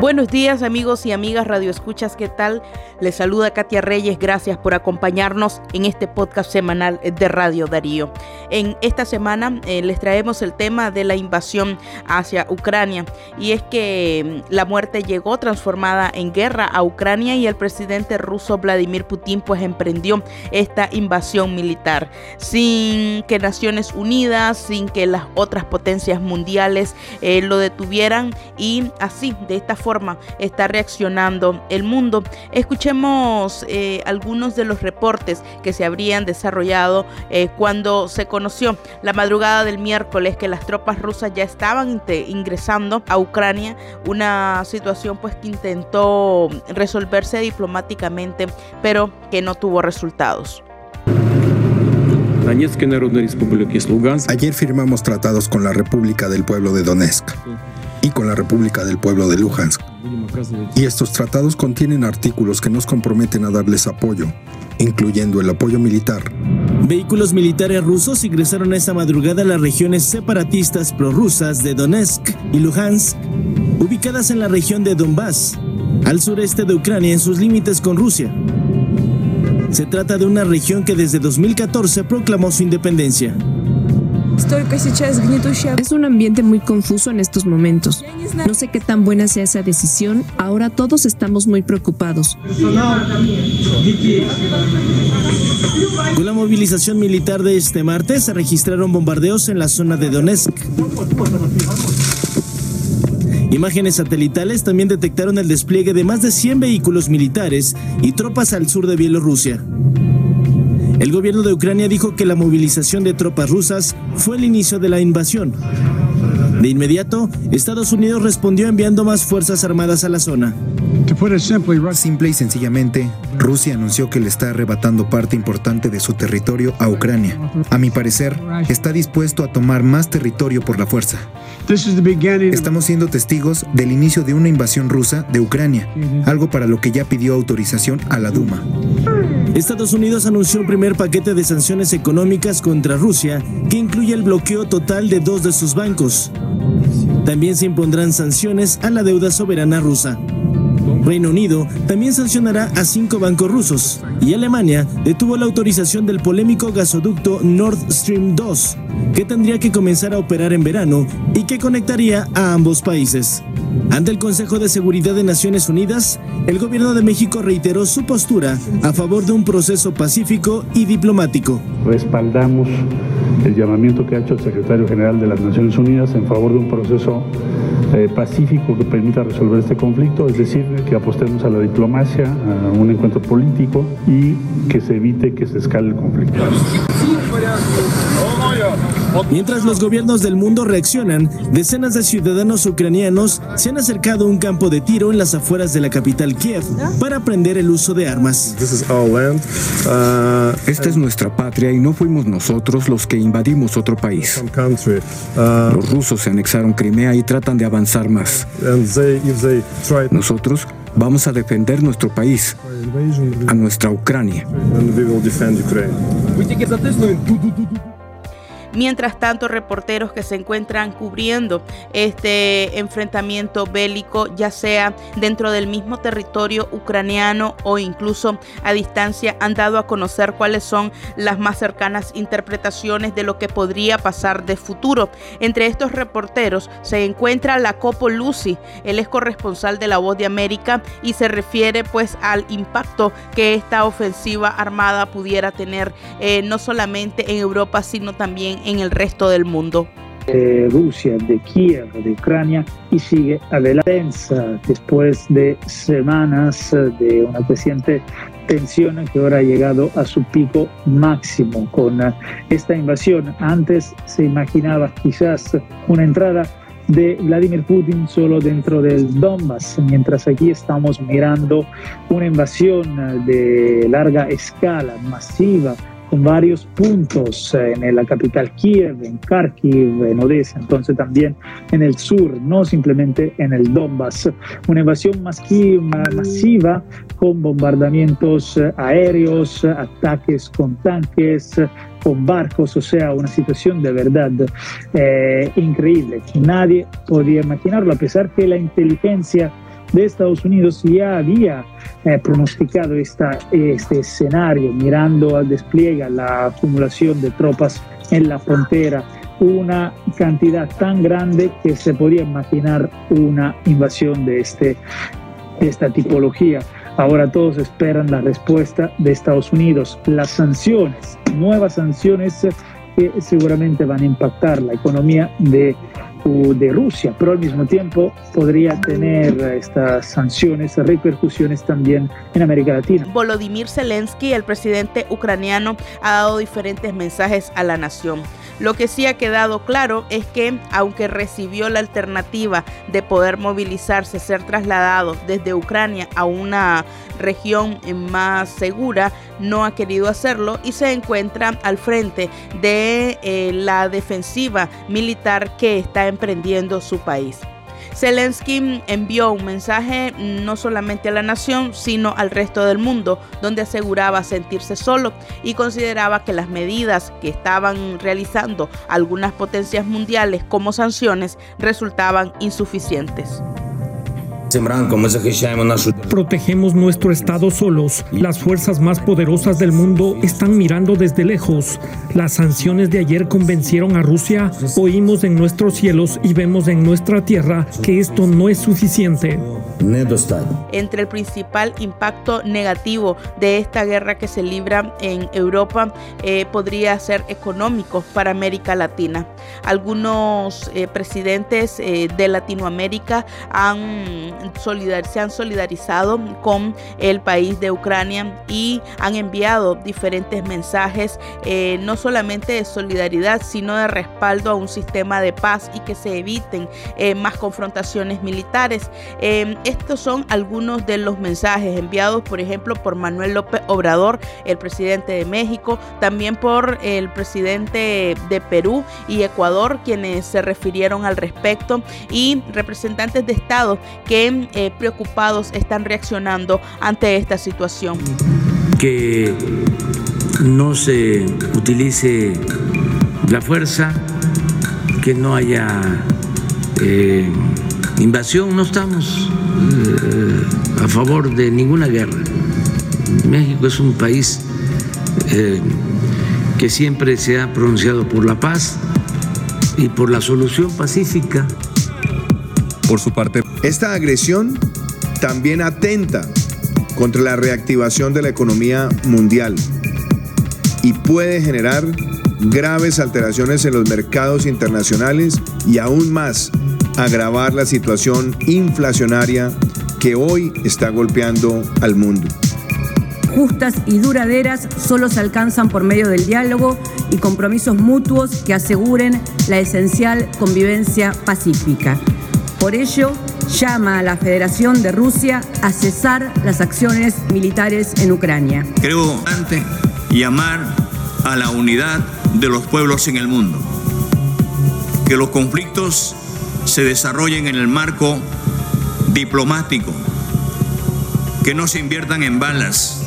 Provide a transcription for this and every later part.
Buenos días amigos y amigas Radio Escuchas, ¿qué tal? Les saluda Katia Reyes, gracias por acompañarnos en este podcast semanal de Radio Darío. En esta semana eh, les traemos el tema de la invasión hacia Ucrania y es que mm, la muerte llegó transformada en guerra a Ucrania y el presidente ruso Vladimir Putin pues emprendió esta invasión militar sin que Naciones Unidas, sin que las otras potencias mundiales eh, lo detuvieran y así de esta forma está reaccionando el mundo. Escuchemos eh, algunos de los reportes que se habrían desarrollado eh, cuando se conoció la madrugada del miércoles que las tropas rusas ya estaban ingresando a Ucrania, una situación pues que intentó resolverse diplomáticamente, pero que no tuvo resultados. Ayer firmamos tratados con la República del Pueblo de Donetsk y con la República del Pueblo de Luhansk. Y estos tratados contienen artículos que nos comprometen a darles apoyo, incluyendo el apoyo militar. Vehículos militares rusos ingresaron esta madrugada a las regiones separatistas prorrusas de Donetsk y Luhansk, ubicadas en la región de Donbass, al sureste de Ucrania en sus límites con Rusia. Se trata de una región que desde 2014 proclamó su independencia. Es un ambiente muy confuso en estos momentos. No sé qué tan buena sea esa decisión. Ahora todos estamos muy preocupados. Con la movilización militar de este martes se registraron bombardeos en la zona de Donetsk. Imágenes satelitales también detectaron el despliegue de más de 100 vehículos militares y tropas al sur de Bielorrusia. El gobierno de Ucrania dijo que la movilización de tropas rusas fue el inicio de la invasión. De inmediato, Estados Unidos respondió enviando más fuerzas armadas a la zona. Simple y sencillamente, Rusia anunció que le está arrebatando parte importante de su territorio a Ucrania. A mi parecer, está dispuesto a tomar más territorio por la fuerza. Estamos siendo testigos del inicio de una invasión rusa de Ucrania, algo para lo que ya pidió autorización a la Duma. Estados Unidos anunció un primer paquete de sanciones económicas contra Rusia que incluye el bloqueo total de dos de sus bancos. También se impondrán sanciones a la deuda soberana rusa. Reino Unido también sancionará a cinco bancos rusos y Alemania detuvo la autorización del polémico gasoducto Nord Stream 2, que tendría que comenzar a operar en verano y que conectaría a ambos países. Ante el Consejo de Seguridad de Naciones Unidas, el gobierno de México reiteró su postura a favor de un proceso pacífico y diplomático. Respaldamos el llamamiento que ha hecho el secretario general de las Naciones Unidas en favor de un proceso eh, pacífico que permita resolver este conflicto, es decir, que apostemos a la diplomacia, a un encuentro político y que se evite que se escale el conflicto. Mientras los gobiernos del mundo reaccionan, decenas de ciudadanos ucranianos se han acercado a un campo de tiro en las afueras de la capital Kiev para aprender el uso de armas. Uh, Esta es nuestra patria y no fuimos nosotros los que invadimos otro país. Uh, los rusos se anexaron Crimea y tratan de avanzar más. Nosotros vamos a defender nuestro país, a nuestra Ucrania. Mientras tanto, reporteros que se encuentran cubriendo este enfrentamiento bélico, ya sea dentro del mismo territorio ucraniano o incluso a distancia, han dado a conocer cuáles son las más cercanas interpretaciones de lo que podría pasar de futuro. Entre estos reporteros se encuentra la Copo Lucy, él es corresponsal de La Voz de América y se refiere pues al impacto que esta ofensiva armada pudiera tener eh, no solamente en Europa, sino también en el resto del mundo. De Rusia, de Kiev, de Ucrania y sigue adelante después de semanas de una creciente tensión que ahora ha llegado a su pico máximo con esta invasión. Antes se imaginaba quizás una entrada de Vladimir Putin solo dentro del Donbass, mientras aquí estamos mirando una invasión de larga escala, masiva, varios puntos eh, en la capital Kiev, en Kharkiv, en Odessa, entonces también en el sur, no simplemente en el Donbass. Una invasión masiva con bombardamientos eh, aéreos, ataques con tanques, con barcos, o sea, una situación de verdad eh, increíble. Nadie podía imaginarlo, a pesar que la inteligencia de Estados Unidos ya había eh, pronosticado este escenario, mirando al despliegue, la acumulación de tropas en la frontera, una cantidad tan grande que se podía imaginar una invasión de, este, esta tipología. Ahora todos esperan la respuesta de Estados Unidos. Las sanciones, nuevas sanciones que seguramente van a impactar la economía de de Rusia, pero al mismo tiempo podría tener estas sanciones, repercusiones también en América Latina. Volodymyr Zelensky, el presidente ucraniano, ha dado diferentes mensajes a la nación. Lo que sí ha quedado claro es que, aunque recibió la alternativa de poder movilizarse, ser trasladado desde Ucrania a una región más segura, no ha querido hacerlo y se encuentra al frente de eh, la defensiva militar que está emprendiendo su país. Zelensky envió un mensaje no solamente a la nación, sino al resto del mundo, donde aseguraba sentirse solo y consideraba que las medidas que estaban realizando algunas potencias mundiales como sanciones resultaban insuficientes. Protegemos nuestro Estado solos. Las fuerzas más poderosas del mundo están mirando desde lejos. Las sanciones de ayer convencieron a Rusia. Oímos en nuestros cielos y vemos en nuestra tierra que esto no es suficiente. Entre el principal impacto negativo de esta guerra que se libra en Europa eh, podría ser económico para América Latina. Algunos eh, presidentes eh, de Latinoamérica han se han solidarizado con el país de Ucrania y han enviado diferentes mensajes, eh, no solamente de solidaridad, sino de respaldo a un sistema de paz y que se eviten eh, más confrontaciones militares. Eh, estos son algunos de los mensajes enviados, por ejemplo, por Manuel López Obrador, el presidente de México, también por el presidente de Perú y Ecuador, quienes se refirieron al respecto, y representantes de Estado que eh, preocupados están reaccionando ante esta situación. Que no se utilice la fuerza, que no haya eh, invasión, no estamos eh, a favor de ninguna guerra. México es un país que siempre se ha pronunciado por la paz y por la solución pacífica. Por su parte, esta agresión también atenta contra la reactivación de la economía mundial y puede generar graves alteraciones en los mercados internacionales y aún más agravar la situación inflacionaria que hoy está golpeando al mundo. Justas y duraderas solo se alcanzan por medio del diálogo y compromisos mutuos que aseguren la esencial convivencia pacífica. Por ello, llama a la Federación de Rusia a cesar las acciones militares en Ucrania. Creo importante llamar a la unidad de los pueblos en el mundo. Que los conflictos se desarrollen en el marco diplomático. Que no se inviertan en balas.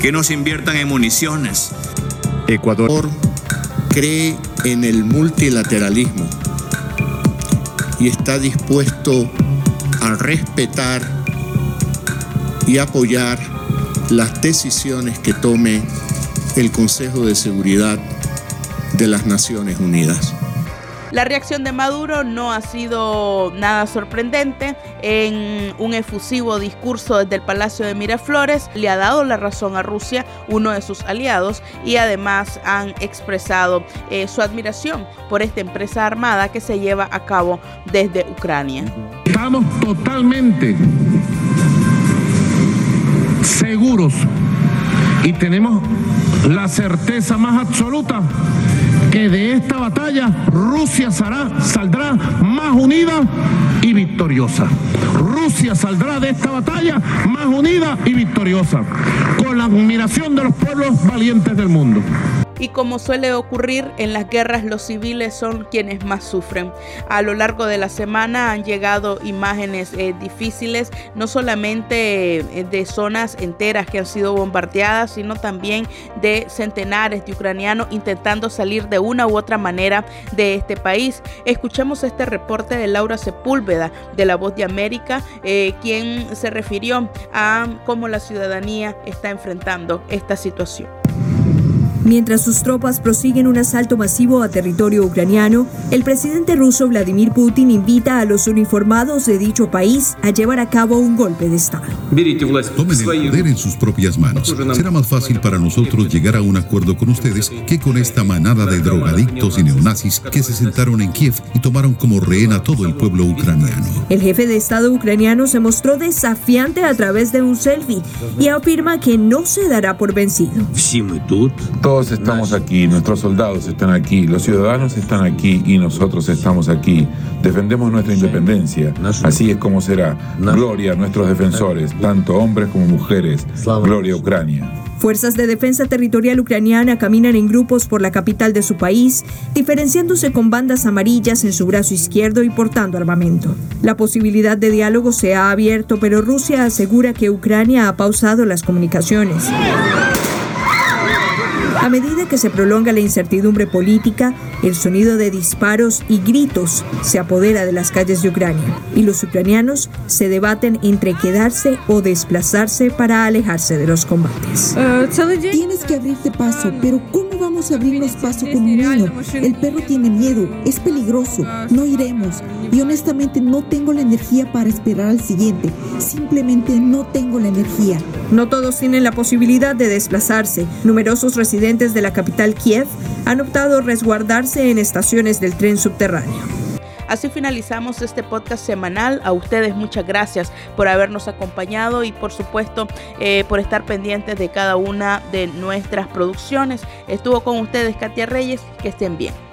Que no se inviertan en municiones. Ecuador cree en el multilateralismo y está dispuesto respetar y apoyar las decisiones que tome el Consejo de Seguridad de las Naciones Unidas. La reacción de Maduro no ha sido nada sorprendente. En un efusivo discurso desde el Palacio de Miraflores le ha dado la razón a Rusia, uno de sus aliados, y además han expresado eh, su admiración por esta empresa armada que se lleva a cabo desde Ucrania. Estamos totalmente seguros y tenemos la certeza más absoluta que de esta batalla Rusia saldrá más unida y victoriosa. Rusia saldrá de esta batalla más unida y victoriosa, con la admiración de los pueblos valientes del mundo. Y como suele ocurrir en las guerras, los civiles son quienes más sufren. A lo largo de la semana han llegado imágenes eh, difíciles, no solamente eh, de zonas enteras que han sido bombardeadas, sino también de centenares de ucranianos intentando salir de una u otra manera de este país. Escuchemos este reporte de Laura Sepúlveda de La Voz de América, eh, quien se refirió a cómo la ciudadanía está enfrentando esta situación. Mientras sus tropas prosiguen un asalto masivo a territorio ucraniano, el presidente ruso Vladimir Putin invita a los uniformados de dicho país a llevar a cabo un golpe de Estado. Tomen el poder en sus propias manos. Será más fácil para nosotros llegar a un acuerdo con ustedes que con esta manada de drogadictos y neonazis que se sentaron en Kiev y tomaron como rehén a todo el pueblo ucraniano. El jefe de Estado ucraniano se mostró desafiante a través de un selfie y afirma que no se dará por vencido. Todos estamos aquí, nuestros soldados están aquí, los ciudadanos están aquí y nosotros estamos aquí. Defendemos nuestra independencia. Así es como será. Gloria a nuestros defensores, tanto hombres como mujeres. Gloria a Ucrania. Fuerzas de defensa territorial ucraniana caminan en grupos por la capital de su país, diferenciándose con bandas amarillas en su brazo izquierdo y portando armamento. La posibilidad de diálogo se ha abierto, pero Rusia asegura que Ucrania ha pausado las comunicaciones. A medida que se prolonga la incertidumbre política, el sonido de disparos y gritos se apodera de las calles de Ucrania y los ucranianos se debaten entre quedarse o desplazarse para alejarse de los combates. Tienes que abrirte paso, pero ¿cómo vamos a abrirnos paso con un niño? El perro tiene miedo, es peligroso, no iremos. Y honestamente no tengo la energía para esperar al siguiente. Simplemente no tengo la energía. No todos tienen la posibilidad de desplazarse. Numerosos residentes de la capital Kiev han optado resguardarse en estaciones del tren subterráneo. Así finalizamos este podcast semanal. A ustedes muchas gracias por habernos acompañado y por supuesto eh, por estar pendientes de cada una de nuestras producciones. Estuvo con ustedes Katia Reyes. Que estén bien.